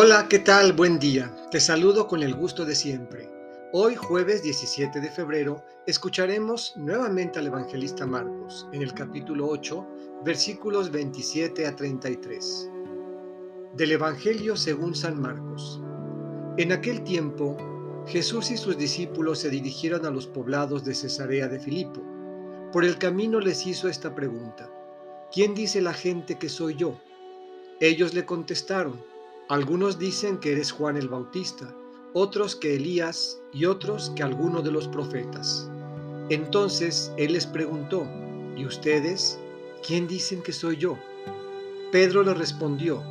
Hola, ¿qué tal? Buen día. Te saludo con el gusto de siempre. Hoy, jueves 17 de febrero, escucharemos nuevamente al evangelista Marcos en el capítulo 8, versículos 27 a 33. Del Evangelio según San Marcos. En aquel tiempo, Jesús y sus discípulos se dirigieron a los poblados de Cesarea de Filipo. Por el camino les hizo esta pregunta. ¿Quién dice la gente que soy yo? Ellos le contestaron algunos dicen que eres Juan el Bautista, otros que Elías y otros que alguno de los profetas. Entonces él les preguntó, ¿y ustedes? ¿Quién dicen que soy yo? Pedro le respondió,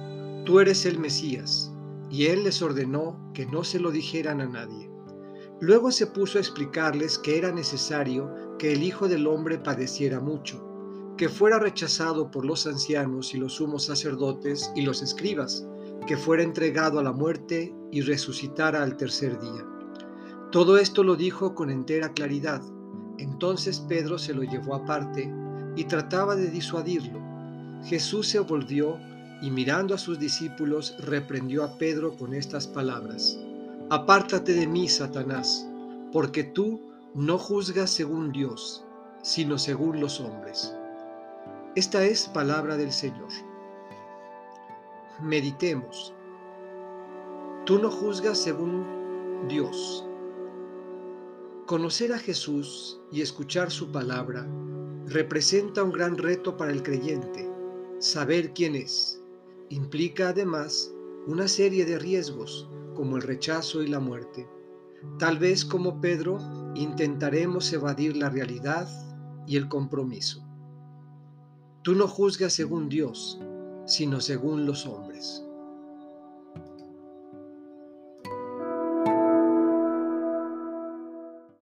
tú eres el Mesías, y él les ordenó que no se lo dijeran a nadie. Luego se puso a explicarles que era necesario que el Hijo del Hombre padeciera mucho, que fuera rechazado por los ancianos y los sumos sacerdotes y los escribas, que fuera entregado a la muerte y resucitara al tercer día. Todo esto lo dijo con entera claridad. Entonces Pedro se lo llevó aparte y trataba de disuadirlo. Jesús se volvió y mirando a sus discípulos reprendió a Pedro con estas palabras. Apártate de mí, Satanás, porque tú no juzgas según Dios, sino según los hombres. Esta es palabra del Señor meditemos. Tú no juzgas según Dios. Conocer a Jesús y escuchar su palabra representa un gran reto para el creyente. Saber quién es implica además una serie de riesgos como el rechazo y la muerte. Tal vez como Pedro intentaremos evadir la realidad y el compromiso. Tú no juzgas según Dios, sino según los hombres.